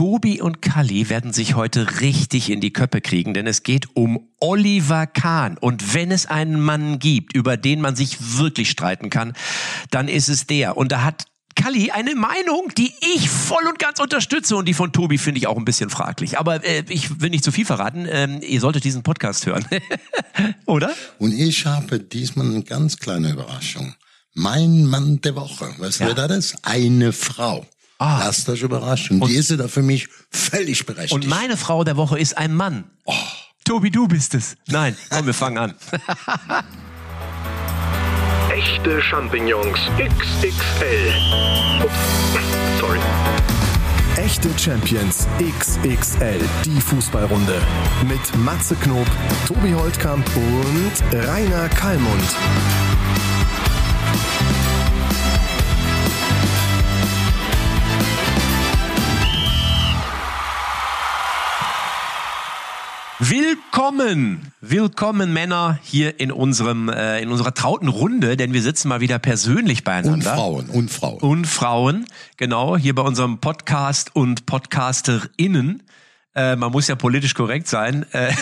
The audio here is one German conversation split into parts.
Tobi und Kalli werden sich heute richtig in die Köppe kriegen, denn es geht um Oliver Kahn. Und wenn es einen Mann gibt, über den man sich wirklich streiten kann, dann ist es der. Und da hat Kalli eine Meinung, die ich voll und ganz unterstütze und die von Tobi finde ich auch ein bisschen fraglich. Aber äh, ich will nicht zu viel verraten. Ähm, ihr solltet diesen Podcast hören. Oder? Und ich habe diesmal eine ganz kleine Überraschung. Mein Mann der Woche. Weißt du, Ja. wer das ist? Eine Frau. Ah. Lasst euch überraschen. Die ist da für mich völlig berechtigt. Und meine Frau der Woche ist ein Mann. Oh. Tobi, du bist es. Nein, komm, wir fangen an. Echte Champignons XXL. Ups, sorry. Echte Champions XXL, die Fußballrunde. Mit Matze Knob, Tobi Holtkamp und Rainer Kallmund. Willkommen, willkommen Männer hier in unserem äh, in unserer trauten Runde, denn wir sitzen mal wieder persönlich und beieinander. Frauen, und Frauen. und Frauen, genau, hier bei unserem Podcast und PodcasterInnen. Äh, man muss ja politisch korrekt sein. Äh,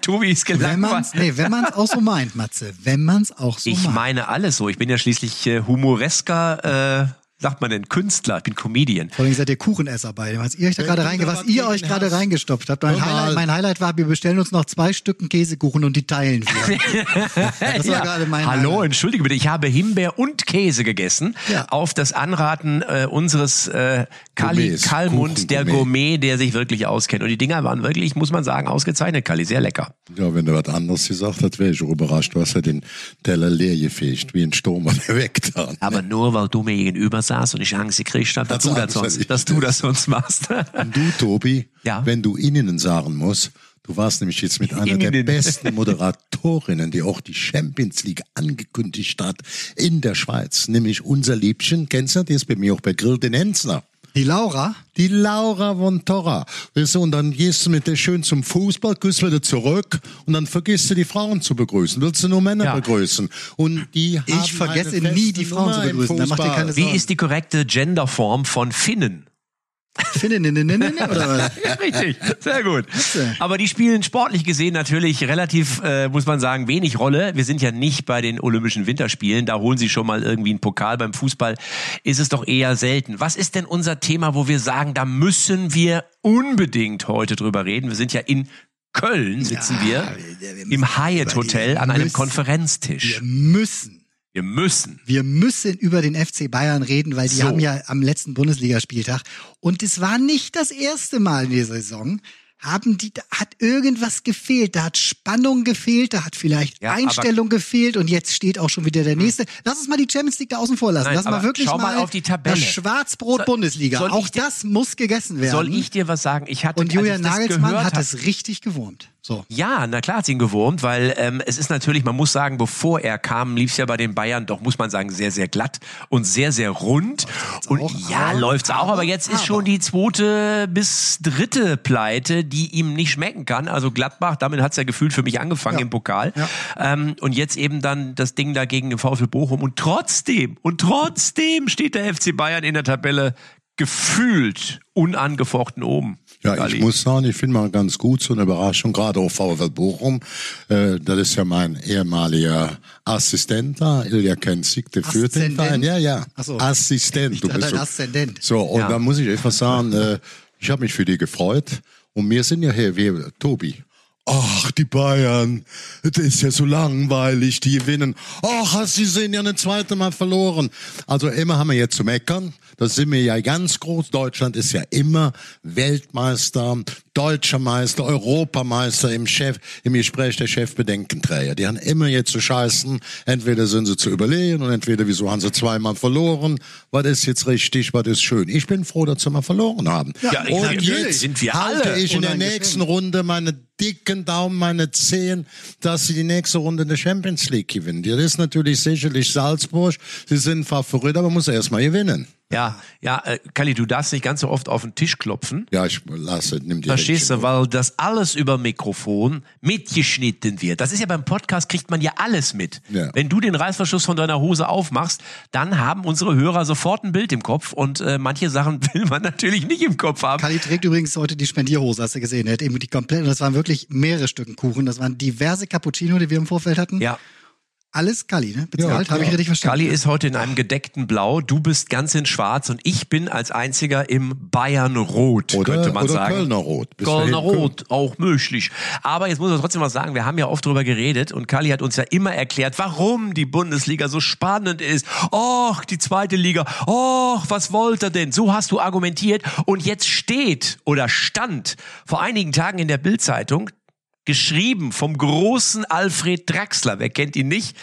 Tobi ist gelangweilt. nee, wenn man es auch so meint, Matze. Wenn man es auch so Ich meint. meine alles so. Ich bin ja schließlich äh, humoresker, äh, sagt man denn, Künstler. Ich bin Comedian. Vor allem seid ihr Kuchenesser beide. Was ihr euch da gerade reinge was was ihr euch gerade reingestopft habt. Mein. Highlight, mein Highlight war, wir bestellen uns noch zwei Stücken Käsekuchen und die teilen wir. Das war gerade mein Hallo, Highlight. entschuldige bitte, ich habe Himbeer und Käse gegessen. Ja. Auf das Anraten äh, unseres äh, Kali Kalmund, der. Gourmet, der sich wirklich auskennt. Und die Dinger waren wirklich, muss man sagen, ausgezeichnet, Kali, sehr lecker. Ja, wenn du was anderes gesagt hast, wäre ich auch überrascht. Du hast ja den Teller leer gefegt, wie ein Sturm, der weg da. Aber nur weil du mir gegenüber saßt und ich Angst gekriegt habe, dass Das du das sonst, dass du das- sonst machst. Und du, Tobi, Ja. wenn du Ihnen sagen musst, du warst nämlich jetzt mit einer der besten Moderatorinnen, die auch die Champions League angekündigt hat in der Schweiz, nämlich unser Liebchen, kennst du, die ist bei mir auch bei Grill den Hensler. Die Laura, Die Laura von Torra. Weißt du, und dann gehst du mit der schön zum Fußball, gehst wieder zurück und dann vergisst du die Frauen zu begrüßen. Willst du nur Männer Ja. begrüßen? Und die haben ich vergesse eine nie, die Frauen zu Nummer im begrüßen. Da macht keine Wie ist die korrekte Genderform von Finnen? Oder? Ja, richtig, sehr gut. Aber die spielen sportlich gesehen natürlich relativ, äh, muss man sagen, wenig Rolle. Wir sind ja nicht bei den Olympischen Winterspielen. Da holen sie schon mal irgendwie einen Pokal. Beim Fußball ist es doch eher selten. Was ist denn unser Thema, wo wir sagen, da müssen wir unbedingt heute drüber reden? Wir sind ja in Köln, sitzen wir wir- wir im Hyatt Hotel an einem. Konferenztisch. Wir müssen. Wir müssen. Wir müssen über den FC Bayern reden, weil die So. haben ja am letzten Bundesligaspieltag und es war nicht das erste Mal in der Saison. Haben die, hat irgendwas gefehlt, da hat Spannung gefehlt, da hat vielleicht Ja, Einstellung gefehlt und jetzt steht auch schon wieder der nächste. Lass uns mal die Champions League da außen vor lassen. Nein, Lass mal wirklich schau mal auf die Tabelle. Das Schwarzbrot Soll- Bundesliga. soll auch das muss gegessen werden. Soll ich dir was sagen? Ich hatte und Julian Nagelsmann hat es richtig gewurmt. So. Ja, na klar hat ihn gewurmt, weil ähm, es ist natürlich, man muss sagen, bevor er kam, lief es ja bei den Bayern doch, muss man sagen, sehr, sehr glatt und sehr, sehr rund. Und auch, ja, läuft's auch, aber jetzt ist aber- schon die zweite bis dritte Pleite, die ihm nicht schmecken kann. Also Gladbach, damit hat's ja gefühlt für mich angefangen Ja. im Pokal. Ja. Ähm, und jetzt eben dann das Ding da gegen den VfL Bochum. Und trotzdem, und trotzdem steht der FC Bayern in der Tabelle gefühlt unangefochten oben. Ja, ich muss sagen, ich finde mal ganz gut so eine Überraschung, gerade auch VfL Bochum. Äh, das ist ja mein ehemaliger Assistent da, Ilja Kenzig, der führt den? Verein. Ja, ja. Ach so. Assistent. Ich dachte, so- Aszendent. So, und Ja. da muss ich einfach sagen, äh, ich habe mich für die gefreut. Und wir sind ja hier, wir, Tobi. Ach, die Bayern, das ist ja so langweilig, die gewinnen. Ach, sie sind ja eine zweite Mal verloren. Also immer haben wir jetzt zu meckern. Das sind wir ja ganz groß. Deutschland ist ja immer Weltmeister, deutscher Meister, Europameister im Chef, im Gespräch der Chefbedenkenträger. Die haben immer jetzt zu scheißen. Entweder sind sie zu überlegen und entweder wieso haben sie zweimal verloren. Was ist jetzt richtig, was ist schön. Ich bin froh, dass sie mal verloren haben. Ja, und natürlich. jetzt Sind wir halte alle ich in der nächsten Runde meine dicken Daumen, meine Zehen, dass sie die nächste Runde in der Champions League gewinnen. Das ist natürlich sicherlich Salzburg. Sie sind Favorit, aber man muss erst mal gewinnen. Ja, ja, äh, Kali, du darfst nicht ganz so oft auf den Tisch klopfen. Ja, ich lasse, nimm die Verstehst du, weil das alles über Mikrofon mitgeschnitten wird. Das ist ja beim Podcast, kriegt man ja alles mit. Ja. Wenn du den Reißverschluss von deiner Hose aufmachst, dann haben unsere Hörer sofort ein Bild im Kopf und äh, manche Sachen will man natürlich nicht im Kopf haben. Kali trägt übrigens heute die Spendierhose, hast du gesehen. Er hat eben die komplette, das waren wirklich mehrere Stücken Kuchen. Das waren diverse Cappuccino, die wir im Vorfeld hatten. Ja, Alles Kali, ne? Bezahlt, Ja, habe ich richtig verstanden. Kali ist heute in einem gedeckten Blau, du bist ganz in schwarz und ich bin als einziger im Bayern-Rot, Oder, könnte man oder sagen. Kölner Rot. Bis Kölner. Rot, auch möglich. Aber jetzt muss man trotzdem was sagen, wir haben ja oft drüber geredet und Kali hat uns ja immer erklärt, warum die Bundesliga so spannend ist. Och, die zweite Liga. Och, was wollt ihr denn? So hast du argumentiert und jetzt steht oder stand vor einigen Tagen in der Bildzeitung geschrieben vom großen Alfred Draxler, wer kennt ihn nicht?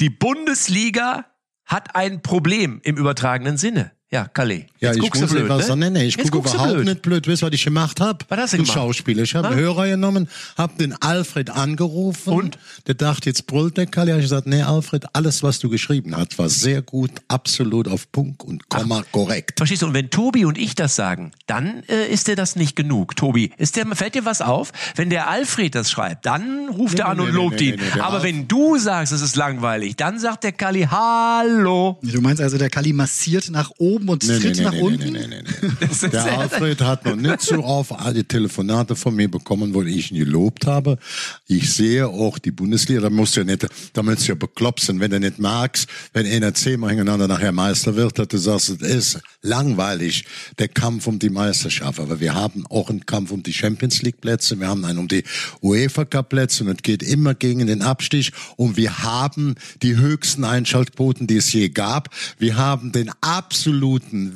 Die Bundesliga hat ein Problem im übertragenen Sinne. Ja, Kali. Ja, ich guckst muss blöd, etwas ne? Nee, nee, ich Jetzt gucke guckst du überhaupt blöd. nicht blöd. Weißt du, was ich gemacht habe? Was hast du gemacht? Schauspieler. Ich habe einen Hörer genommen, habe den Alfred angerufen. Und? Der dachte, jetzt brüllt der Kalli. Ich gesagt, nee, Alfred, alles, was du geschrieben hast, war sehr gut, absolut auf Punkt und Komma korrekt. Verstehst du? Und wenn Tobi und ich das sagen, dann äh, ist dir das nicht genug. Tobi, ist dir, fällt dir was auf? Wenn der Alfred das schreibt, dann ruft er an nee, und nee, lobt nee, ihn. nee, nee, der Aber Alf- wenn du sagst, es ist langweilig, dann sagt der Kali Hallo. Du meinst also, der Kali massiert nach oben und Nee, tritt nee, nach nee, unten? nee, nee, nee. Der Alfred hat noch nicht so oft alle Telefonate von mir bekommen, wo ich ihn gelobt habe. Ich sehe auch die Bundesliga, da musst du ja nicht, da musst du ja bekloppt sein, wenn du nicht magst, wenn einer zehnmal hintereinander nachher Meister wird, dass du sagst, es ist langweilig, der Kampf um die Meisterschaft. Aber wir haben auch einen Kampf um die Champions League Plätze, wir haben einen um die UEFA Cup Plätze und es geht immer gegen den Abstich und wir haben die höchsten Einschaltquoten, die es je gab. Wir haben den absoluten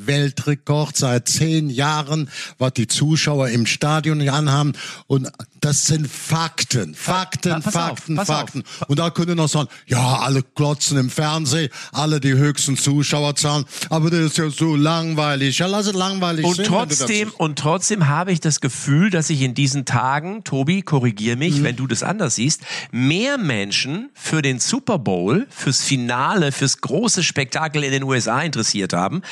Weltrekord seit zehn Jahren, was die Zuschauer im Stadion anhaben. Und das sind Fakten, Fakten, Pa- pass auf, Fakten, auf. Fakten. Und da können noch sagen, ja, alle klotzen im Fernsehen, alle die höchsten Zuschauerzahlen, aber das ist ja so langweilig. Ja, lass es langweilig Und du trotzdem, und trotzdem habe ich das Gefühl, dass ich in diesen Tagen, Tobi, korrigier mich, wenn du das anders siehst, mehr Menschen für den Super Bowl, fürs Finale, fürs große Spektakel in den USA interessiert haben,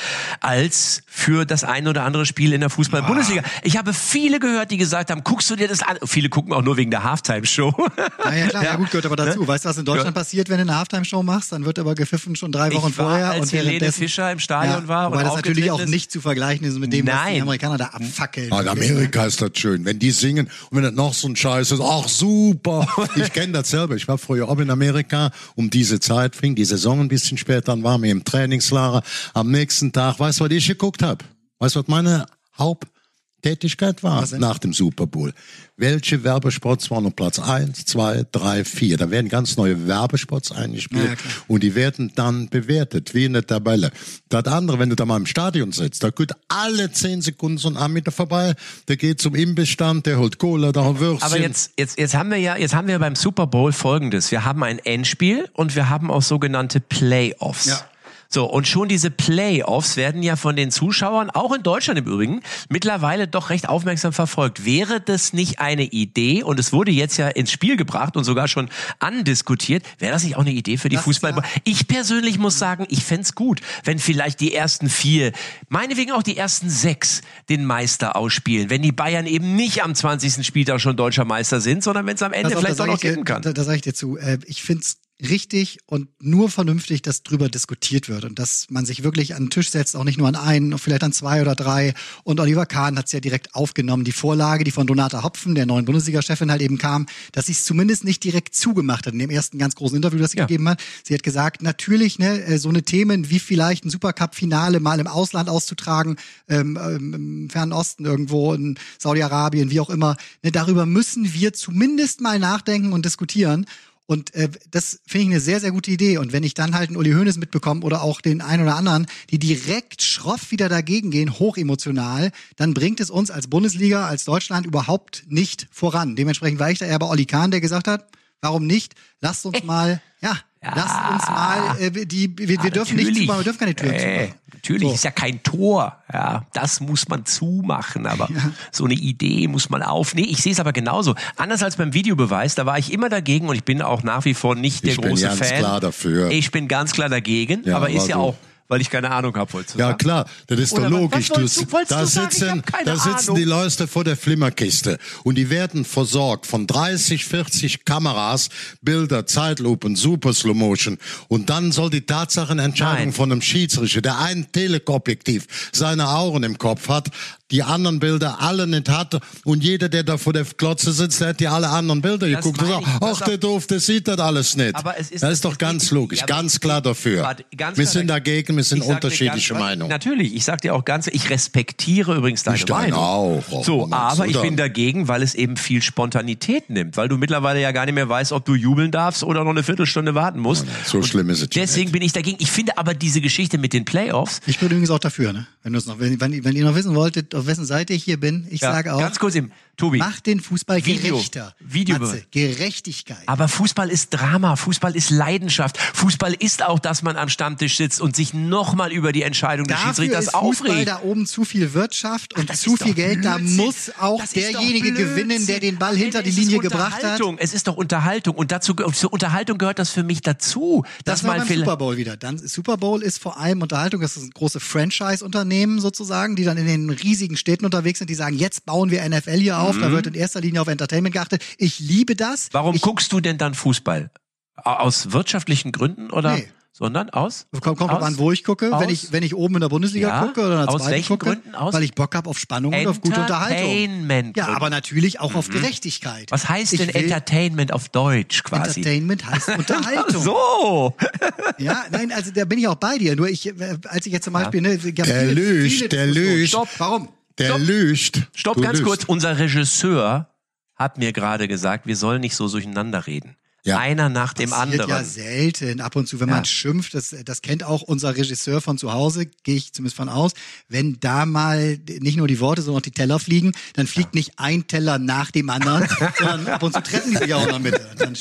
als für das ein oder andere Spiel in der Fußball-Bundesliga. Ich habe viele gehört, die gesagt haben, guckst du dir das an? Viele gucken auch nur wegen der Halftime-Show. Ja, ja, klar, ja, gut, gehört aber dazu. Ne? Weißt du, was in Deutschland Ja. passiert, wenn du eine Halftime-Show machst? Dann wird aber gepfiffen schon drei Wochen Ich war, vorher. als und Helene währenddessen- Fischer im Stadion ja, war und Wobei das natürlich auch ist. nicht zu vergleichen ist mit dem, was die Nein. Amerikaner da abfackeln. Ah, in Amerika ist das schön, wenn die singen und wenn das noch so ein Scheiß ist, ach super. Ich kenne das selber. Ich war früher auch in Amerika um diese Zeit, fing die Saison ein bisschen später an, waren wir im Trainingslager. Am nächsten Tag, weißt du, was ich geguckt habe? Weißt du, was meine Haupttätigkeit war nach dem Super Bowl? Welche Werbespots waren auf Platz eins, zwei, drei, vier? Da werden ganz neue Werbespots eingespielt Ja, und die werden dann bewertet, wie in der Tabelle. Das andere, wenn du da mal im Stadion sitzt, da geht alle zehn Sekunden so ein Anbieter vorbei, der geht zum Imbissstand, der holt Cola, da holt Würstchen. Aber jetzt, jetzt, jetzt haben wir ja, jetzt haben wir beim Super Bowl folgendes. Wir haben ein Endspiel und wir haben auch sogenannte Playoffs. Ja. So, und schon diese Playoffs werden ja von den Zuschauern, auch in Deutschland im Übrigen, mittlerweile doch recht aufmerksam verfolgt. Wäre das nicht eine Idee, und es wurde jetzt ja ins Spiel gebracht und sogar schon andiskutiert, wäre das nicht auch eine Idee für die Fußball? ja- Ich persönlich muss sagen, ich fänd's gut, wenn vielleicht die ersten vier, meinetwegen auch die ersten sechs, den Meister ausspielen. Wenn die Bayern eben nicht am 20. Spieltag schon deutscher Meister sind, sondern wenn es am Ende auf, vielleicht auch noch dir- kippen kann. Da, da sage ich dir zu. Äh, ich find's richtig und nur vernünftig, dass drüber diskutiert wird und dass man sich wirklich an den Tisch setzt, auch nicht nur an einen, vielleicht an zwei oder drei. Und Oliver Kahn hat's ja direkt aufgenommen, die Vorlage, die von Donata Hopfen, der neuen Bundesliga-Chefin halt eben kam, dass sie es zumindest nicht direkt zugemacht hat in dem ersten ganz großen Interview, das sie Ja. gegeben hat. Sie hat gesagt, natürlich, ne, äh, so eine Themen wie vielleicht ein Supercup-Finale mal im Ausland auszutragen, ähm, ähm, im Fernen Osten irgendwo, in Saudi-Arabien, wie auch immer, ne, darüber müssen wir zumindest mal nachdenken und diskutieren. Und äh, das finde ich eine sehr, sehr gute Idee. Und wenn ich dann halt einen Uli Hoeneß mitbekomme oder auch den einen oder anderen, die direkt schroff wieder dagegen gehen, hochemotional, dann bringt es uns als Bundesliga, als Deutschland überhaupt nicht voran. Dementsprechend war ich da eher bei Olli Kahn, der gesagt hat, warum nicht? Lasst uns mal, ja, lasst uns mal, äh, die, wir, wir dürfen nicht wir dürfen keine Türen äh, zumachen. Natürlich So. ist ja kein Tor. Ja, das muss man zumachen, aber so eine Idee muss man auf. Nee, ich sehe es aber genauso. Anders als beim Videobeweis, da war ich immer dagegen und ich bin auch nach wie vor nicht der Ich bin große ganz Fan. klar dafür. Ich bin ganz klar dagegen, Ja, aber ist ja auch weil ich keine Ahnung habe, wolltest Ja klar, das ist Oder doch logisch. Du- du- da sitzen, da sitzen Ahnung. die Leute vor der Flimmerkiste und die werden versorgt von 30, 40 Kameras, Bilder, Zeitlupen, Super Slow Motion und dann soll die Tatsachenentscheidung Nein. von einem Schiedsrichter, der ein Teleobjektiv seine Augen im Kopf hat, die anderen Bilder alle nicht hat und jeder, der da vor der Glotze sitzt, der hat die alle anderen Bilder Das geguckt und sagt, ach, der doof, der sieht das alles nicht. Aber es ist- das ist doch ganz logisch, ja, ganz klar dafür. Warte, ganz wir klar sind dagegen. wir sind unterschiedliche ganz- Meinungen. Natürlich, ich sag dir auch ganz, ich respektiere übrigens deine Ich Meinung. auch, so, aber ich bin dagegen, weil es eben viel Spontanität nimmt, weil du mittlerweile ja gar nicht mehr weißt, ob du jubeln darfst oder noch eine Viertelstunde warten musst. so schlimm ist es ja Deswegen nicht. bin ich dagegen. Ich finde aber diese Geschichte mit den Playoffs, Ich bin übrigens auch dafür, ne? Wenn, noch, wenn, wenn, wenn ihr noch wissen wolltet, auf wessen Seite ich hier bin, ich ja, sage auch, ganz kurz eben, Tobi, macht den Fußball Video- gerechter. Video- Matze, Gerechtigkeit. Aber Fußball ist Drama, Fußball ist Leidenschaft. Fußball ist auch, dass man am Stammtisch sitzt und sich nochmal über die Entscheidung des Schiedsrichters ist Fußball aufregt. da oben zu viel Wirtschaft und das zu viel Geld. Da Blödsinn. muss auch Das derjenige gewinnen, der den Ball hinter die Linie gebracht hat. Es ist doch Unterhaltung und dazu zur Unterhaltung gehört das für mich dazu, dass Das man beim Super Bowl wieder. Dann Super Bowl ist vor allem Unterhaltung. Das ist große Franchise-Unternehmen sozusagen, die dann in den riesigen Städten unterwegs sind. Die sagen, jetzt bauen wir NFL hier auf. Da wird in erster Linie auf Entertainment geachtet. Ich liebe das. Mhm. Warum ich, guckst du denn dann Fußball? Aus wirtschaftlichen Gründen oder Nee. sondern aus? Kommt, kommt aus? an, wo ich gucke. aus- Wenn ich, wenn ich oben in der Bundesliga Ja. gucke oder in der Aus zweiten gucke, Gründen? Aus weil ich Bock habe auf Spannung und auf gute Unterhaltung. Entertainment. Ja, aber natürlich auch auf Gerechtigkeit. Was heißt ich denn will- Entertainment auf Deutsch quasi? Entertainment heißt Unterhaltung. So. Ja, nein, also da bin ich auch bei dir. Nur ich, äh, als ich jetzt zum Beispiel, ne, gab Der viele der. Stopp, warum? Der Stopp. lügt. Stopp, Du ganz lügst. kurz. Unser Regisseur hat mir gerade gesagt, wir sollen nicht so durcheinander reden. Ja. Einer nach dem Passiert anderen. ja selten ab und zu, wenn Ja. man schimpft, das, das kennt auch unser Regisseur von zu Hause, gehe ich zumindest von aus. Wenn da mal nicht nur die Worte, sondern auch die Teller fliegen, dann fliegt nicht ein Teller nach dem anderen, sondern ab und zu treffen die sich auch in der Mitte. Und Dann.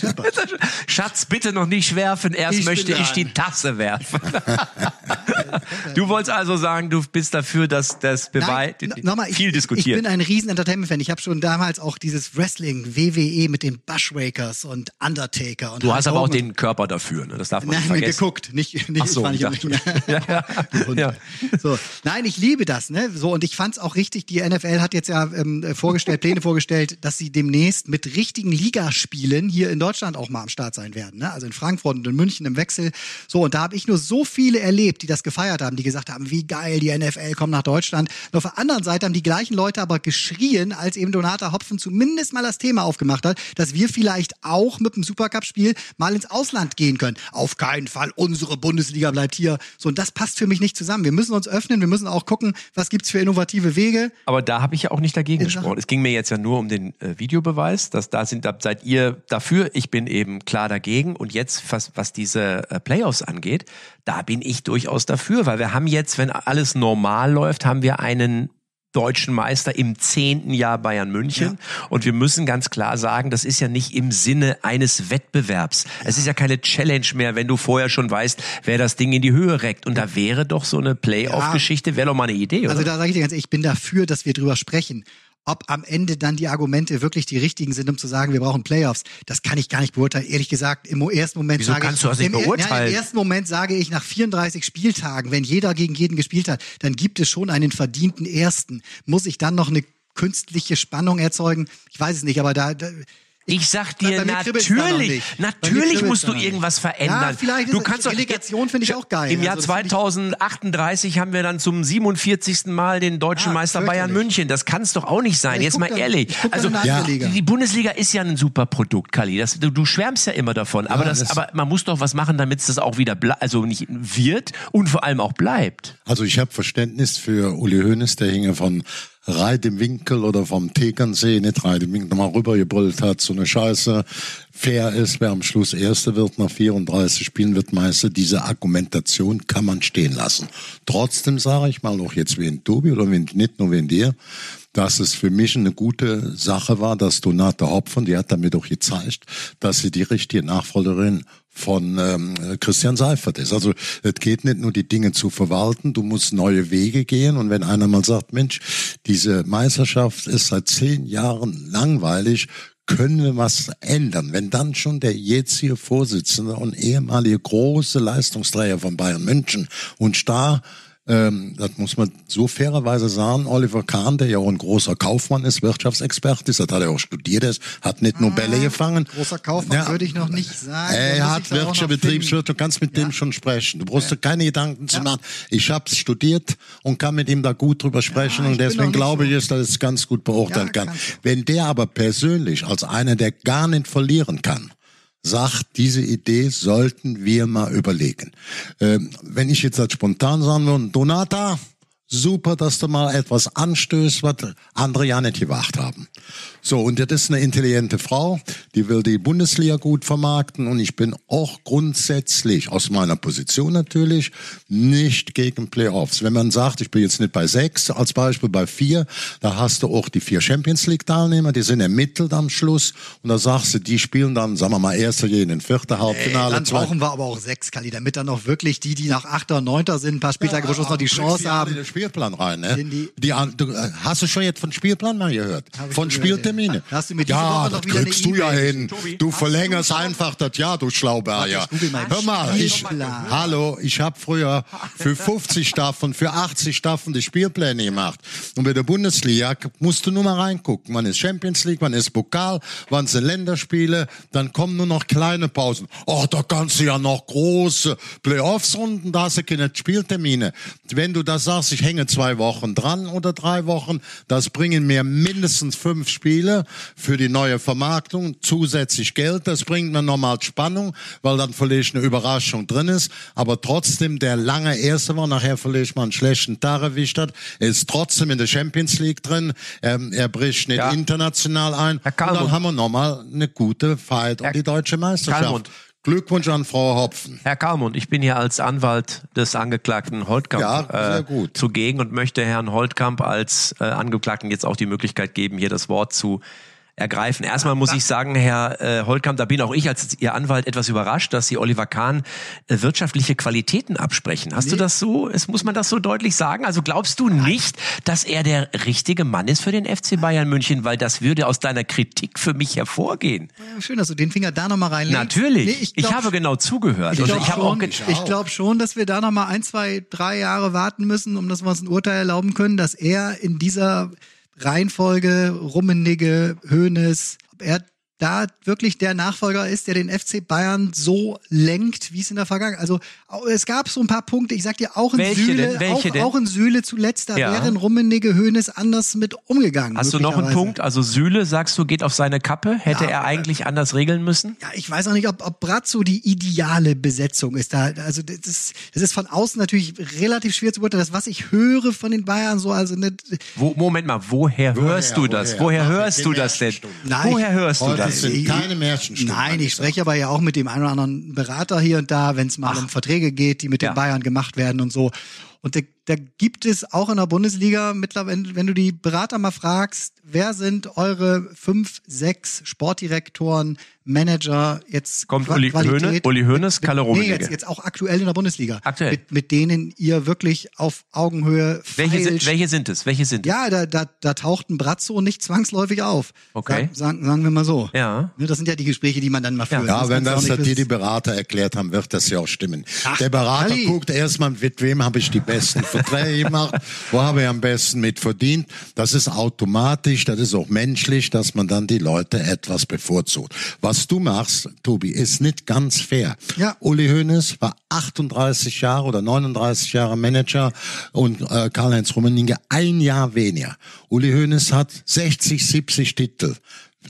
Schatz, bitte noch nicht werfen. Erst Ich möchte ich die Tasse werfen. du wolltest also sagen, du bist dafür, dass das Beweis nochmal, ich, viel Ich diskutiert. bin ein riesen Entertainment-Fan. Ich habe schon damals auch dieses Wrestling, WWE mit den Bushwakers und Undertaker. Und du hast aber auch den Körper dafür, ne? das darf man Nein, nicht vergessen. geguckt, nicht, nicht Ach so, ich nicht dachte- Ring. Ja, ja. So. Nein, ich liebe das, ne? So, und ich fand's auch richtig, die NFL hat jetzt ja ähm, vorgestellt, Pläne vorgestellt, dass sie demnächst mit richtigen Ligaspielen hier in Deutschland auch mal am Start sein werden. Ne? Also in Frankfurt und in München im Wechsel. So, und da habe ich nur so viele erlebt, die das gefeiert haben, die gesagt haben, wie geil, die NFL kommt nach Deutschland. Und auf der anderen Seite haben die gleichen Leute aber geschrien, als eben Donata Hopfen zumindest mal das Thema aufgemacht hat, dass wir vielleicht auch mit dem Supercup-Spiel mal ins Ausland gehen können. Auf keinen Fall, unsere Bundesliga bleibt hier. So, und das passt für mich nicht zusammen. Wir müssen uns öffnen, wir müssen auch gucken, was gibt's für innovative Wege. Aber da habe ich ja auch nicht dagegen gesprochen. Es ging mir jetzt ja nur um den äh, Videobeweis. Dass da sind, da seid ihr dafür. Ich bin eben klar dagegen. Und jetzt, was, was diese äh, Playoffs angeht, da bin ich durchaus dafür, weil wir haben jetzt, wenn alles normal läuft, haben wir einen deutschen Meister im zehnten Jahr Bayern München. Und wir müssen ganz klar sagen, das ist ja nicht im Sinne eines Wettbewerbs. Es ist ja keine Challenge mehr, wenn du vorher schon weißt, wer das Ding in die Höhe reckt. Und da wäre doch so eine Playoff-Geschichte, wäre doch mal eine Idee, oder? Also da sage ich dir ganz ehrlich, ich bin dafür, dass wir drüber sprechen. Ob am Ende dann die Argumente wirklich die richtigen sind, um zu sagen, wir brauchen Playoffs, das kann ich gar nicht beurteilen. Ehrlich gesagt, im ersten Moment Wieso sage kannst ich, du das nicht im, beurteilen? Im ersten Moment sage ich, nach 34 Spieltagen, wenn jeder gegen jeden gespielt hat, dann gibt es schon einen verdienten Ersten. Muss ich dann noch eine künstliche Spannung erzeugen? Ich weiß es nicht, aber da, da Ich sag dir natürlich, natürlich musst du irgendwas verändern. Ja, vielleicht ist du kannst doch Relegation finde ich auch geil. Im Jahr Also das finde ich- 2038 haben wir dann zum 47. Mal den deutschen Ah, Meister Bayern. München. Das kann es doch auch nicht sein. Ich Jetzt mal dann- ehrlich. Also Liga. die Bundesliga ist ja ein super Produkt, Kali. Das, du, du schwärmst ja immer davon. aber, das, das- aber man muss doch was machen, damit es das auch wieder also nicht wird und vor allem auch bleibt. Also ich habe Verständnis für Uli Hoeneß, der hinge von Reit im Winkel oder vom Tegernsee, nicht Reit im Winkel, nochmal rübergebrüllt hat, so eine Scheiße. Fair ist, wer am Schluss Erster wird, nach 34 Spielen wird Meister. Diese Argumentation kann man stehen lassen. Trotzdem sage ich mal auch jetzt in Tobi oder wie, nicht nur in dir, dass es für mich eine gute Sache war, dass Donate Hopfen, die hat damit auch gezeigt, dass sie die richtige Nachfolgerin von ähm, Christian Seifert ist. Also es geht nicht nur die Dinge zu verwalten, du musst neue Wege gehen und wenn einer mal sagt, Mensch, diese Meisterschaft ist seit zehn Jahren langweilig, können wir was ändern. Wenn dann schon der jetzige Vorsitzende und ehemalige große Leistungsträger von Bayern München und Star ähm, das muss man so fairerweise sagen, Oliver Kahn, der ja auch ein großer Kaufmann ist, Wirtschaftsexperte ist, das hat er auch studiert, ist, hat nicht nur Bälle gefangen. Großer Kaufmann Ja. würde ich noch nicht sagen. Er hat ich finden. Betriebswirt, du kannst mit dem schon sprechen. Du brauchst dir keine Gedanken zu machen. Ich habe studiert und kann mit ihm da gut drüber sprechen ich und deswegen glaube so- ich, dass es ganz gut beurteilen Ja, kann. Wenn der aber persönlich als einer, der gar nicht verlieren kann, sagt, diese Idee sollten wir mal überlegen. Ähm, wenn ich jetzt als spontan sagen würde, Donata, super, dass du mal etwas anstößt, was andere ja nicht gemacht haben. So, und das ist eine intelligente Frau, die will die Bundesliga gut vermarkten und ich bin auch grundsätzlich, aus meiner Position natürlich, nicht gegen Playoffs. Wenn man sagt, ich bin jetzt nicht bei sechs, als Beispiel bei vier, da hast du auch die vier Champions League Teilnehmer, die sind ermittelt am Schluss und da sagst du, die spielen dann, sagen wir mal, erster gegen den vierten Halbfinale. Dann zwei- brauchen wir aber auch sechs, Kali, damit dann auch wirklich die, die nach Achter Neunter sind, ein paar Spieltage vor Schluss noch die Chance haben. Spielplan rein, ne? Die- Die, du, äh, hast du schon jetzt von Spielplan mal gehört? Von Spieltermine? ja. Ja, das kriegst du ja hin. geschickt? Du verlängerst du- einfach das Jahr, du Schlauberger. Hör mal, ich, hallo, ich habe früher für 50 Staffeln, für 80 Staffeln die Spielpläne gemacht. Und bei der Bundesliga musst du nur mal reingucken. Wann ist Champions League, wann ist Pokal, wann sind Länderspiele, dann kommen nur noch kleine Pausen. Oh, da kannst du ja noch große Playoffs-Runden, da hast du keine Spieltermine. Wenn du das sagst, ich hänge zwei Wochen dran oder drei Wochen, das bringen mir mindestens fünf Spiele für die neue Vermarktung, zusätzlich Geld, das bringt mir nochmal Spannung, weil dann vielleicht eine Überraschung drin ist, aber trotzdem der lange Erste war, nachher vielleicht mal einen schlechten Tag erwischt hat, er ist trotzdem in der Champions League drin, er, er bricht nicht Ja. international ein Herr und dann haben wir nochmal eine gute Fight um Herr die deutsche Meisterschaft. Kalmund. Glückwunsch an Frau Hopfen. Herr Kalmund, ich bin hier als Anwalt des Angeklagten Holtkamp Ja, äh, zugegen und möchte Herrn Holtkamp als äh, Angeklagten jetzt auch die Möglichkeit geben, hier das Wort zu ergreifen. Erstmal muss ich sagen, Herr äh, Holtkamp, da bin auch ich als Ihr Anwalt etwas überrascht, dass Sie Oliver Kahn äh, wirtschaftliche Qualitäten absprechen. Hast du das so, es, muss man das so deutlich sagen? Also glaubst du nicht, dass er der richtige Mann ist für den FC Bayern München? Weil das würde aus deiner Kritik für mich hervorgehen. Ja, Schön, dass du den Finger da nochmal reinlegst. Natürlich. Nee, ich, glaub- habe genau zugehört. Ich Und glaube ich habe auch schon, ich glaub schon, dass wir da noch mal ein, zwei, drei Jahre warten müssen, um dass wir uns ein Urteil erlauben können, dass er in dieser Reihenfolge Rummenigge, Hoeneß, er da wirklich der Nachfolger ist, der den FC Bayern so lenkt, wie es in der Vergangenheit. Also es gab so ein paar Punkte. Ich sag dir auch in Welche Süle, auch, auch in Süle zuletzt, da Ja. wären Rummenigge, Hoeneß anders mit umgegangen. Hast du noch einen. Punkt? Also Süle, sagst du, geht auf seine Kappe? Hätte Ja, er eigentlich anders regeln müssen? Ja, ich weiß auch nicht, ob, ob Brazzo die ideale Besetzung ist. Da, also das ist, das ist von außen natürlich relativ schwer zu beurteilen. Das, was ich höre von den Bayern, so also nicht. Wo, Moment mal, woher, hörst du das? woher? Woher hörst du das denn? Nein, Woher hörst du das? Sind keine Märchenstunden. Nein, ich spreche aber ja auch mit dem einen oder anderen Berater hier und da, wenn es mal um Verträge geht, die mit den. Bayern gemacht werden und so. Und da, gibt es auch in der Bundesliga mittlerweile, wenn du die Berater mal fragst, wer sind eure fünf, sechs Sportdirektoren, Manager jetzt Kommt Qua- Uli Qualität- Hoene- Uli Hoeneß, Kalle Nee, Rummenigge. jetzt, jetzt auch aktuell in der Bundesliga. Aktuell. Mit, mit denen ihr wirklich auf Augenhöhe Welche sind, welche sind es? Welche sind es? Ja, da, da, da taucht ein Brazzo nicht zwangsläufig auf. Okay. Sag, sagen, sagen wir mal so. Ja. Ne, Das sind ja die Gespräche, die man dann mal führt. Ja, wenn du auch das dir die. Berater erklärt haben, wird das ja auch stimmen. Ach, der Berater Ali. guckt erstmal, mit wem habe ich die besten Verträge gemacht, wo habe ich am besten mit verdient. Das ist automatisch, das ist auch menschlich, dass man dann die Leute etwas bevorzugt. Was du machst, Tobi, ist nicht ganz fair. Ja. Uli Hoeneß war 38 Jahre oder 39 Jahre Manager und äh, Karl-Heinz Rummenigge ein Jahr weniger. Uli Hoeneß hat 60, 70 Titel.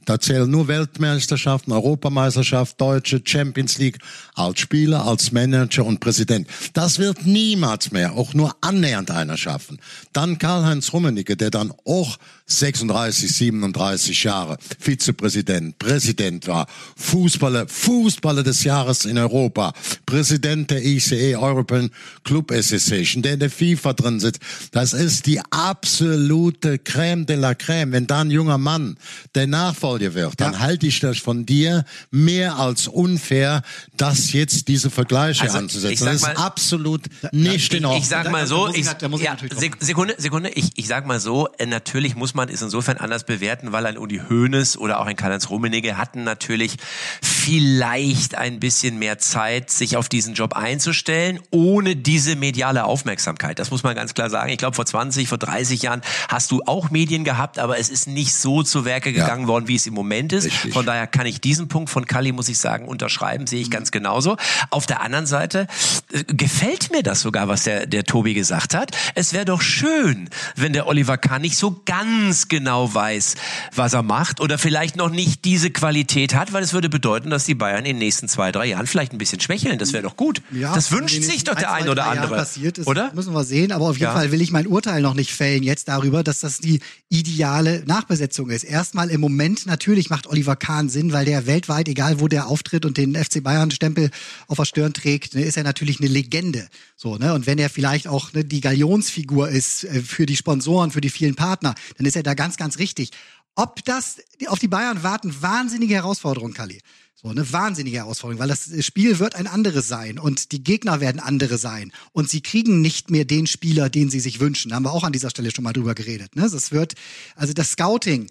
Da zählen nur Weltmeisterschaften, Europameisterschaft, Deutsche, Champions League als Spieler, als Manager und Präsident. Das wird niemals mehr, auch nur annähernd einer schaffen. Dann Karl-Heinz Rummenigge, der dann auch 36, 37 Jahre Vizepräsident, Präsident war, Fußballer, Fußballer des Jahres in Europa, Präsident der ICE, European Club Association, der in der FIFA drin sitzt. Das ist die absolute Crème de la Crème. Wenn da ein junger Mann der Nachfolger wird, dann halte ich das von dir mehr als unfair, das jetzt diese Vergleiche Also, anzusetzen. Das ist mal- absolut nicht in Ich, Ordnung. ich sag mal so, ich ja, Sekunde, Sekunde, ich, ich sag mal so, äh, natürlich muss muss man es insofern anders bewerten, weil ein Uli Hoeneß oder auch ein Karl-Heinz Rummenigge hatten natürlich vielleicht ein bisschen mehr Zeit, sich auf diesen Job einzustellen, ohne diese mediale Aufmerksamkeit. Das muss man ganz klar sagen. Ich glaube, vor 20, vor 30 Jahren hast du auch Medien gehabt, aber es ist nicht so zu Werke gegangen ja. worden, wie es im Moment ist. Richtig. Von daher kann ich diesen Punkt von Kalli, muss ich sagen, unterschreiben, sehe ich ganz genauso. Auf der anderen Seite äh, gefällt mir das sogar, was der, der Tobi gesagt hat. Es wäre doch schön, wenn der Oliver Kahn nicht so ganz genau weiß, was er macht oder vielleicht noch nicht diese Qualität hat, weil es würde bedeuten, dass die Bayern in den nächsten zwei, drei Jahren vielleicht ein bisschen schwächeln. Das wäre doch gut. Ja, das wünscht sich doch der ein, oder andere. Passiert ist, oder? Müssen wir sehen. Aber auf jeden ja. Fall will ich mein Urteil noch nicht fällen jetzt darüber, dass das die ideale Nachbesetzung ist. Erstmal im Moment natürlich macht Oliver Kahn Sinn, weil der weltweit, egal wo der auftritt und den FC Bayern Stempel auf der Stirn trägt, ne, ist er natürlich eine Legende. So, ne? Und wenn er vielleicht auch ne, die Galionsfigur ist äh, für die Sponsoren, für die vielen Partner, dann ist er da ganz, ganz richtig. Ob das auf die Bayern warten, wahnsinnige Herausforderung, Kali. So eine wahnsinnige Herausforderung, weil das Spiel wird ein anderes sein und die Gegner werden andere sein und sie kriegen nicht mehr den Spieler, den sie sich wünschen. Da haben wir auch an dieser Stelle schon mal drüber geredet. Ne? Das wird, also das Scouting,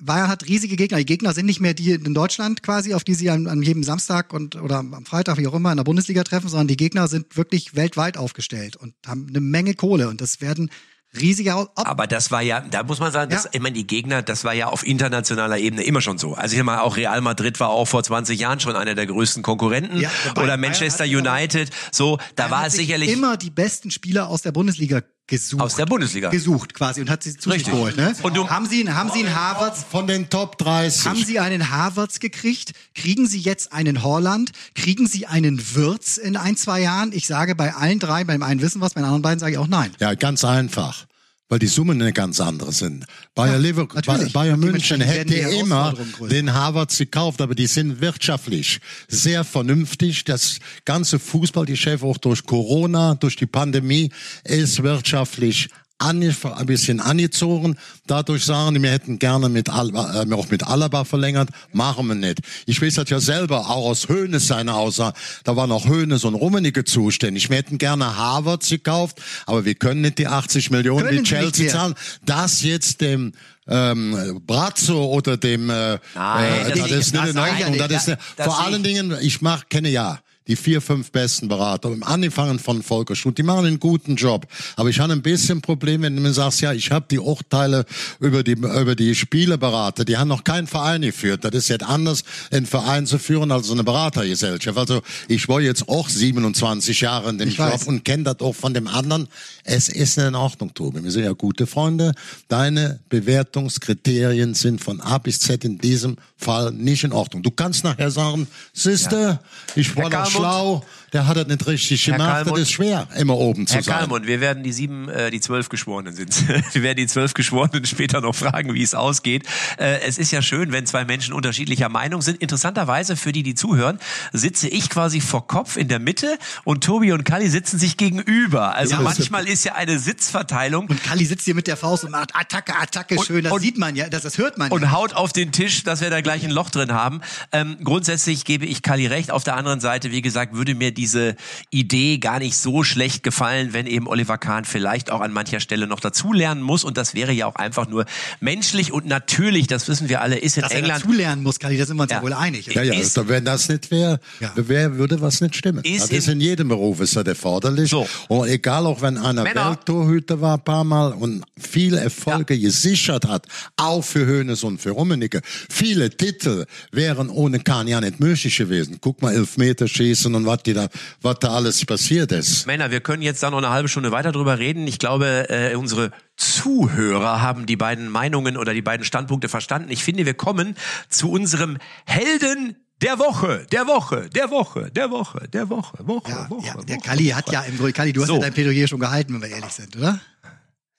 Bayern hat riesige Gegner. Die Gegner sind nicht mehr die in Deutschland quasi, auf die sie an, an jedem Samstag und oder am Freitag, wie auch immer, in der Bundesliga treffen, sondern die Gegner sind wirklich weltweit aufgestellt und haben eine Menge Kohle und das werden riesiger. Ob Aber das war ja, da muss man sagen, ja. das, ich meine, die Gegner, das war ja auf internationaler Ebene immer schon so. Also ich meine, auch Real Madrid war auch vor 20 Jahren schon einer der größten Konkurrenten. Ja, oder Manchester United. So, da war es sicherlich. immer die besten Spieler aus der Bundesliga gesucht. Aus der Bundesliga. Gesucht quasi und hat sie zu sich geholt. Ne? Und du, haben Sie, haben Sie einen Harvards? Von den Top 30. Haben Sie einen Harvards gekriegt? Kriegen Sie jetzt einen Holland? Kriegen Sie einen Würz in ein, zwei Jahren? Ich sage bei allen drei, beim einen wissen was, bei den anderen beiden sage ich auch nein. Ja, ganz einfach weil die Summen eine ganz andere sind. Bayer, ja, Lever Bayern München hätte immer den Harvard gekauft, aber die sind wirtschaftlich sehr vernünftig. Das ganze Fußballgeschäft auch durch Corona, durch die Pandemie ist wirtschaftlich ein bisschen angezogen. Dadurch sagen die, wir hätten gerne mit Alba, äh, auch mit Alaba verlängert. Machen wir nicht. Ich weiß das ja selber, auch aus Höhnes seine Aussage. Da war noch Höhnes und Rummenigge zuständig. Wir hätten gerne Harvard gekauft, aber wir können nicht die 80 Millionen können wie Chelsea zahlen. Das jetzt dem ähm, Brazzo oder dem äh, Nein, äh, das, das ist nicht in Ordnung. Das ist, das vor allen Dingen, ich mach, kenne ja die vier, fünf besten Berater, angefangen von Volker Schut, die machen einen guten Job. Aber ich habe ein bisschen Problem, wenn du mir sagst, ja, ich habe die Urteile über die, über die Spielerberater, die haben noch keinen Verein geführt. Das ist jetzt anders, einen Verein zu führen als eine Beratergesellschaft. Also ich war jetzt auch 27 Jahre in dem ich Job weiß. und kenne das auch von dem anderen. Es ist in Ordnung, Tobi. Wir sind ja gute Freunde. Deine Bewertungskriterien sind von A bis Z in diesem Fall nicht in Ordnung. Du kannst nachher sagen, Sister, ja. ich war schlau, der hat das nicht richtig Herr gemacht. Kalmund, das ist schwer, immer oben zu Herr sein. Herr Kalmund, wir werden die sieben, äh, die zwölf Geschworenen sind. wir werden die zwölf Geschworenen später noch fragen, wie es ausgeht. Äh, es ist ja schön, wenn zwei Menschen unterschiedlicher Meinung sind. Interessanterweise, für die, die zuhören, sitze ich quasi vor Kopf in der Mitte und Tobi und Kali sitzen sich gegenüber. Also ja, manchmal ist ja eine Sitzverteilung. Und Kali sitzt hier mit der Faust und macht Attacke, Attacke, und, schön. Das und, sieht man ja, das, das hört man und ja. Und haut auf den Tisch, dass wir da gleich ein Loch drin haben. Ähm, grundsätzlich gebe ich Kali recht. Auf der anderen Seite, wie gesagt, würde mir diese Idee gar nicht so schlecht gefallen, wenn eben Oliver Kahn vielleicht auch an mancher Stelle noch dazulernen muss. Und das wäre ja auch einfach nur menschlich und natürlich, das wissen wir alle, ist in Dass England. Er dazulernen muss, Kali, da sind wir uns ja, ja wohl einig. Ja, ja, ist, wenn das nicht wäre, ja. wär, würde was nicht stimmen. Ist das ist in jedem Beruf ist das erforderlich. So. Und egal, auch wenn einer Männer. Welttorhüter war ein paar Mal und viele Erfolge ja. gesichert hat, auch für Hönes und für Rummenigge. Viele Titel wären ohne Kahn ja nicht möglich gewesen. Guck mal, Elfmeterschießen und was die da, was da alles passiert ist. Männer, wir können jetzt da noch eine halbe Stunde weiter drüber reden. Ich glaube, äh, unsere Zuhörer haben die beiden Meinungen oder die beiden Standpunkte verstanden. Ich finde, wir kommen zu unserem Helden der Woche, der Woche, der Woche, der Woche, der Woche, Woche, ja, Woche. Ja, der Kali hat ja im Grunde, Kali, du hast so. ja dein Plädoyer schon gehalten, wenn wir ehrlich sind, oder?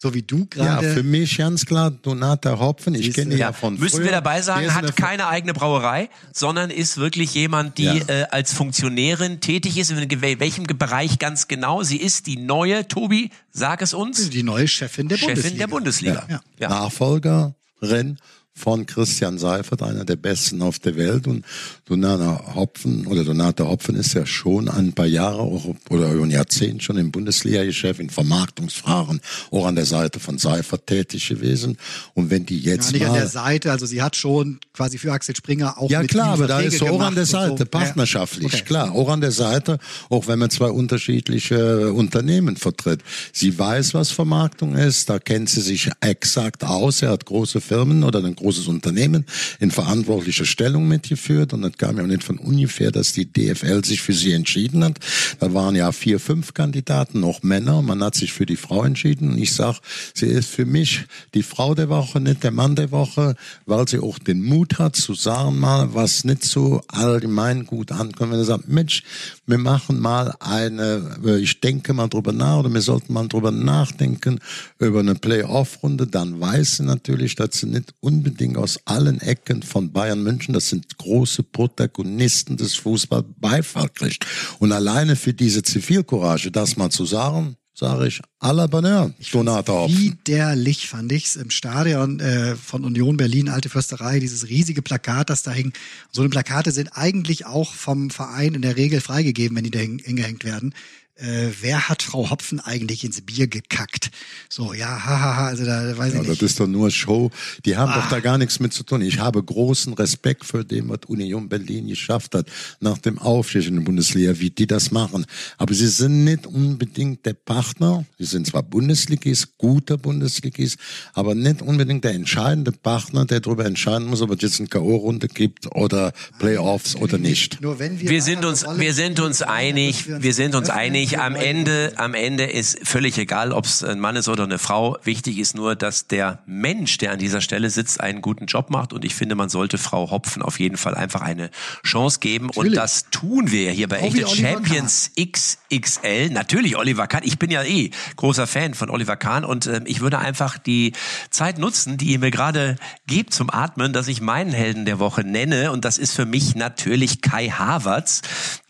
So wie du gerade. Ja, für mich ganz klar Donata Hopfen. Ich kenne ja, ja von Müssen früher. wir dabei sagen, hat keine eigene Brauerei, sondern ist wirklich jemand, die ja. äh, als Funktionärin tätig ist. In welchem Bereich ganz genau? Sie ist die neue, Tobi, sag es uns. Die neue Chefin der Chefin Bundesliga. der Bundesliga. Ja. Nachfolgerin von Christian Seifert, einer der besten auf der Welt. Und Donata Hopfen oder Donata Hopfen ist ja schon ein paar Jahre auch, oder ein Jahrzehnt schon im Bundesliga-Geschäft, in Vermarktungsfragen, auch an der Seite von Seifert tätig gewesen. Und wenn die jetzt Ja, nicht mal an der Seite, also sie hat schon quasi für Axel Springer auch ja klar, aber da ist auch an der und so. Seite, partnerschaftlich. Okay. klar, auch an der Seite, auch wenn man zwei unterschiedliche Unternehmen vertritt. Sie weiß, was Vermarktung ist, da kennt sie sich exakt aus, er hat große Firmen oder ein großes Unternehmen in verantwortlicher Stellung mitgeführt und das kam ja auch nicht von ungefähr, dass die DFL sich für sie entschieden hat. Da waren ja vier, fünf Kandidaten, noch Männer, man hat sich für die Frau entschieden. Und ich sag, sie ist für mich die Frau der Woche, nicht der Mann der Woche, weil sie auch den Mut hat zu sagen mal, was nicht so allgemein gut ankommt, wenn er sagt, Mensch, wir machen mal eine, ich denke mal drüber nach oder wir sollten mal drüber nachdenken über eine Playoff-Runde, dann weiß sie natürlich, dass sie nicht unbedingt aus allen Ecken von Bayern München, das sind große Protagonisten des Fußball, Beifall kriegt. Und alleine für diese Zivilcourage, das mal zu sagen, sage ich, à la Bonheur, Donata Hopfen. Widerlich fand ich's im Stadion äh, von Union Berlin, Alte Försterei, dieses riesige Plakat, das da hing. So eine Plakate sind eigentlich auch vom Verein in der Regel freigegeben, wenn die da hing- hingehängt werden. Äh, wer hat Frau Hopfen eigentlich ins Bier gekackt? So, ja, hahaha, also da weiß Ja, ich das nicht. ist doch nur Show. Die haben Ah. doch da gar nichts mit zu tun. Ich habe großen Respekt für dem, was Union Berlin geschafft hat nach dem Aufstieg in der Bundesliga, wie die das machen. Aber sie sind nicht unbedingt der Partner. Sie sind zwar Bundesligist, guter Bundesligist, aber nicht unbedingt der entscheidende Partner, der darüber entscheiden muss, ob es jetzt eine K.O.-Runde gibt oder Playoffs oder nicht. Nur wenn wir, Wir sind uns, wir sind uns einig, wir wir sind uns einig. Für Am Ende, am Ende ist völlig egal, ob es ein Mann ist oder eine Frau. Wichtig ist nur, dass der Mensch, der an dieser Stelle sitzt, einen guten Job macht. Und ich finde, man sollte Frau Hopfen auf jeden Fall einfach eine Chance geben. Und Natürlich. das tun wir hier bei Echte Champions XXL. Natürlich Oliver Kahn. Ich bin ja eh großer Fan von Oliver Kahn. Und ähm, ich würde einfach die Zeit nutzen, die ihr mir gerade gebt zum Atmen, dass ich meinen Helden der Woche nenne. Und das ist für mich natürlich Kai Havertz,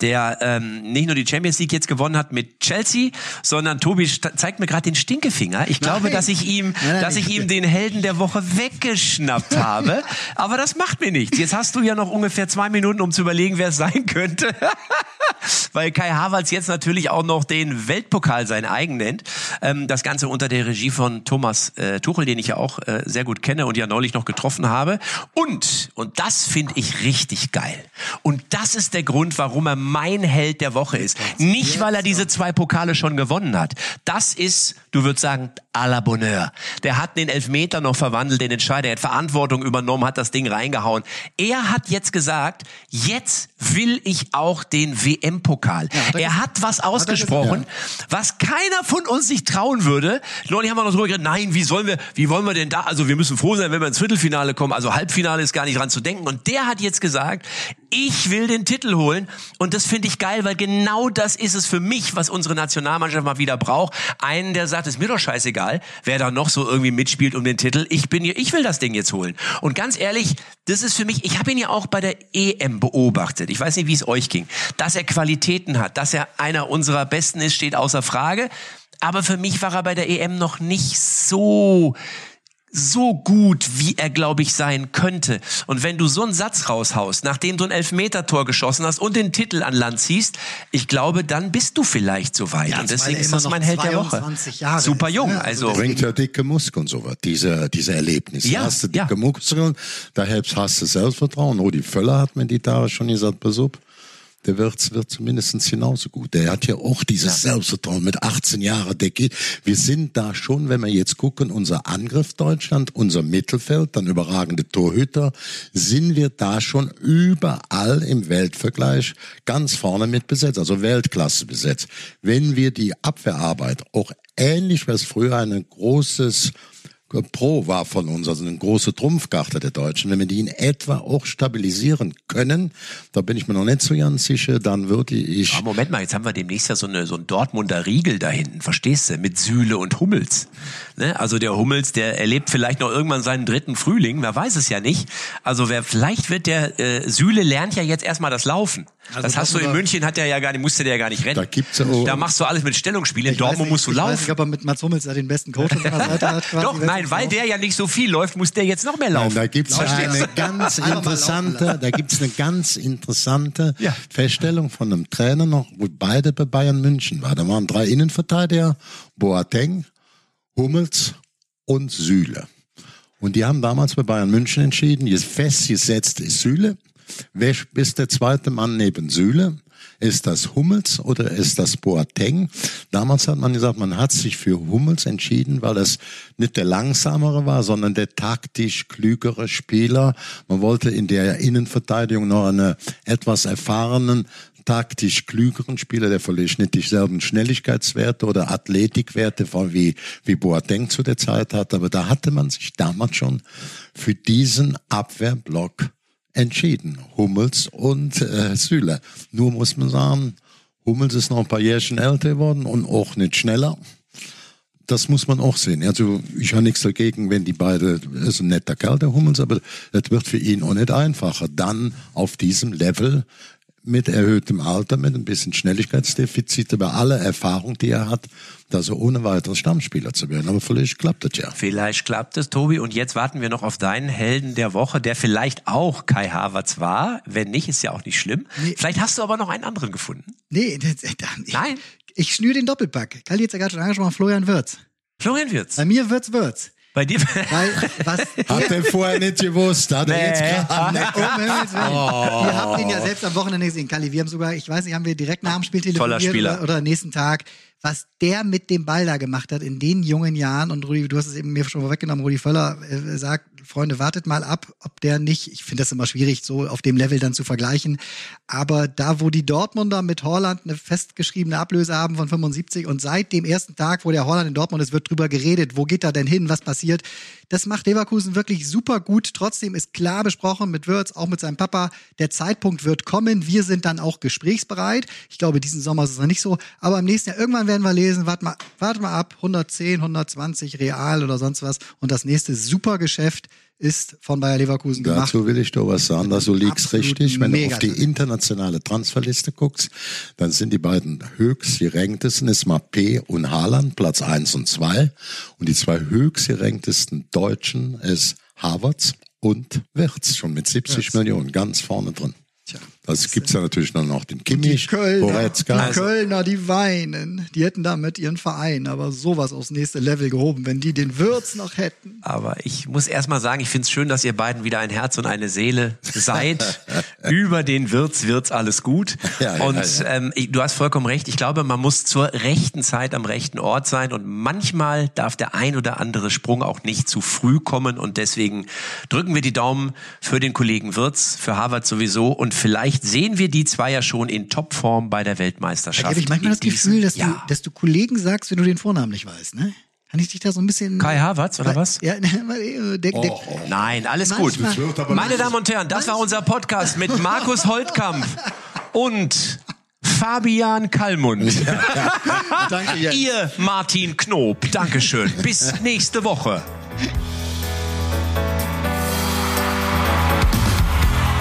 der ähm, nicht nur die Champions League jetzt gewonnen hat mit Chelsea, sondern Tobi zeigt mir gerade den Stinkefinger. Ich glaube, Nein. dass ich ihm, Nein, dass ich ihm den Helden der Woche weggeschnappt habe. Aber das macht mir nichts. Jetzt hast du ja noch ungefähr zwei Minuten, um zu überlegen, wer es sein könnte. Weil Kai Havertz jetzt natürlich auch noch den Weltpokal sein eigen nennt. Ähm, das Ganze unter der Regie von Thomas äh, Tuchel, den ich ja auch äh, sehr gut kenne und ja neulich noch getroffen habe. Und, und das finde ich richtig geil. Und das ist der Grund, warum er mein Held der Woche ist. Nicht, weil er diese zwei Pokale schon gewonnen hat. Das ist, du würdest sagen, à la Bonheur. Der hat den Elfmeter noch verwandelt, den Entscheider. Er hat Verantwortung übernommen, hat das Ding reingehauen. Er hat jetzt gesagt, jetzt will ich auch den WM-Pokal. hat er hat was ausgesprochen, was keiner von uns sich trauen würde. Neulich haben wir noch drüber geredet, nein, wie sollen wir, wie wollen wir denn da, also wir müssen froh sein, wenn wir ins Viertelfinale kommen, also Halbfinale ist gar nicht dran zu denken. Und der hat jetzt gesagt, ich will den Titel holen. Und das finde ich geil, weil genau das ist es für mich, was unsere Nationalmannschaft mal wieder braucht. Einen, der sagt, ist mir doch scheißegal, wer da noch so irgendwie mitspielt um den Titel. Ich bin hier, ich will das Ding jetzt holen. Und ganz ehrlich, das ist für mich, ich habe ihn ja auch bei der EM beobachtet. Ich weiß nicht, wie es euch ging. Dass er Qualitäten hat, dass er einer unserer Besten ist, steht außer Frage. Aber für mich war er bei der EM noch nicht so so gut, wie er, glaube ich, sein könnte. Und wenn du so einen Satz raushaust, nachdem du ein Elfmeter-Tor geschossen hast und den Titel an Land ziehst, ich glaube, dann bist du vielleicht so weit. Ja, und deswegen ist das mein Held der Woche. 22 Jahre Super ist, jung. ne? Also, Also Bringt ja dicke Muskeln sowas, diese, diese Erlebnisse. Ja, hast du dicke ja. Muskeln, da helfst, hast du Selbstvertrauen. Rudi Völler hat mir die Tage schon gesagt, pass auf, der wird, wird zumindest genauso gut. Der hat ja auch dieses Selbstvertrauen mit 18 Jahren. Der geht. Wir sind da schon, wenn wir jetzt gucken, unser Angriff Deutschland, unser Mittelfeld, dann überragende Torhüter, sind wir da schon überall im Weltvergleich ganz vorne mit besetzt, also Weltklasse besetzt. Wenn wir die Abwehrarbeit auch ähnlich, was früher ein großes Pro war von uns, also eine große Trumpfkarte der Deutschen. Wenn wir die in etwa auch stabilisieren können, da bin ich mir noch nicht so ganz sicher, dann würde ich... Ah, Moment mal, jetzt haben wir demnächst ja so, eine, so ein Dortmunder Riegel da hinten, verstehst du? Mit Sühle und Hummels. Ne? Also der Hummels, der erlebt vielleicht noch irgendwann seinen dritten Frühling, wer weiß es ja nicht. Also wer vielleicht wird der, äh, Sühle lernt ja jetzt erstmal das Laufen. Also das hast du in München, hat der ja gar nicht, musste der ja gar nicht rennen. Da gibt's ja auch- da machst du alles mit Stellungsspiel. In Ich weiß Dortmund nicht- musst du ich weiß laufen. nicht, ob er mit Mats Hummels da den besten Coach an seiner Seite hat. Doch, Wer nein, weil der ja nicht so viel läuft, muss der jetzt noch mehr Nein, laufen. da gibt's eine ganz interessante, da gibt's eine ganz interessante Ja. Feststellung von einem Trainer noch, wo beide bei Bayern München waren. Da waren drei Innenverteidiger, Boateng, Hummels und Süle. Und die haben damals bei Bayern München entschieden, jetzt festgesetzt ist Süle. Wer ist der zweite Mann neben Süle? Ist das Hummels oder ist das Boateng? Damals hat man gesagt, man hat sich für Hummels entschieden, weil das nicht der langsamere war, sondern der taktisch klügere Spieler. Man wollte in der Innenverteidigung noch einen etwas erfahrenen, taktisch klügeren Spieler, der vielleicht nicht dieselben Schnelligkeitswerte oder Athletikwerte von wie, wie Boateng zu der Zeit hat. Aber da hatte man sich damals schon für diesen Abwehrblock entschieden. Hummels und äh, Süle. Nur muss man sagen, Hummels ist noch ein paar Jährchen älter geworden und auch nicht schneller. Das muss man auch sehen. Also ich habe nichts dagegen, wenn die beide, er ist ein netter Kerl, der Hummels, aber das wird für ihn auch nicht einfacher. Dann auf diesem Level mit erhöhtem Alter, mit ein bisschen Schnelligkeitsdefizit, aber aller Erfahrung, die er hat, da so ohne weiteres Stammspieler zu werden. Aber vielleicht klappt das ja. Vielleicht klappt es, Tobi. Und jetzt warten wir noch auf deinen Helden der Woche, der vielleicht auch Kai Havertz war. Wenn nicht, ist ja auch nicht schlimm. Vielleicht hast du aber noch einen anderen gefunden. Nee, das, da, ich, Nein. Ich schnür den Doppelpack. Kalli jetzt ja gerade schon angesprochen, Florian Wirtz. Florian Wirtz. Bei mir wird's Wirtz. Bei dir. Weil, was Hat er vorher nicht gewusst, hat er jetzt gerade Um Himmels Willen. Oh. Wir haben ihn ja selbst am Wochenende gesehen, Kalli. Wir haben sogar, ich weiß nicht, haben wir direkt nach dem Spiel Toller telefoniert Spieler. oder, oder nächsten Tag, was der mit dem Ball da gemacht hat in den jungen Jahren. Und Rudi, du hast es eben mir schon vorweggenommen, Rudi Völler äh, sagt, Freunde, wartet mal ab, ob der nicht, ich finde das immer schwierig, so auf dem Level dann zu vergleichen. Aber da, wo die Dortmunder mit Holland eine festgeschriebene Ablöse haben von 75 und seit dem ersten Tag, wo der Holland in Dortmund ist, wird drüber geredet, wo geht er denn hin, was passiert. Das macht Leverkusen wirklich super gut. Trotzdem ist klar besprochen mit Würz, auch mit seinem Papa, der Zeitpunkt wird kommen. Wir sind dann auch gesprächsbereit. Ich glaube, diesen Sommer ist es noch nicht so. Aber im nächsten Jahr, irgendwann werden wir lesen, warte mal, warte mal ab, 110, 120 real oder sonst was. Und das nächste super Geschäft ist von Bayer Leverkusen gemacht. Dazu will ich doch was sagen, dass du liegst richtig. Wenn du auf die internationale Transferliste guckst, dann sind die beiden höchst geranktesten ist P und Haaland, Platz eins und zwei Und die zwei höchst geranktesten Deutschen ist Havertz und Wirtz, schon mit 70 Millionen, ganz vorne drin. Das gibt's ja natürlich dann noch den die Kimmich, Kölner, Goretzka. die Kölner, die weinen. Die hätten damit ihren Verein aber sowas aufs nächste Level gehoben, wenn die den Würz noch hätten. Aber ich muss erst mal sagen, ich finde es schön, dass ihr beiden wieder ein Herz und eine Seele seid. Über den Wirts wird's alles gut. Ja, ja, und ja. Ähm, du hast vollkommen recht. Ich glaube, man muss zur rechten Zeit am rechten Ort sein. Und manchmal darf der ein oder andere Sprung auch nicht zu früh kommen. Und deswegen drücken wir die Daumen für den Kollegen Wirz, für Harvard sowieso. Und vielleicht sehen wir die zwei ja schon in Topform bei der Weltmeisterschaft. Da habe ich manchmal das Gefühl, dass, du, Jahr. dass du Kollegen sagst, wenn du den Vornamen nicht weißt, ne? Kann ich dich da so ein bisschen. Kai Havertz, oder was? Ja, äh, der, der, Nein, alles gut. Manchmal- aber Meine Damen und Herren, das war unser Podcast mit Markus Holtkamp und Fabian Kallmund. Danke, Jens. Ihr Martin Knob. Dankeschön. Bis nächste Woche.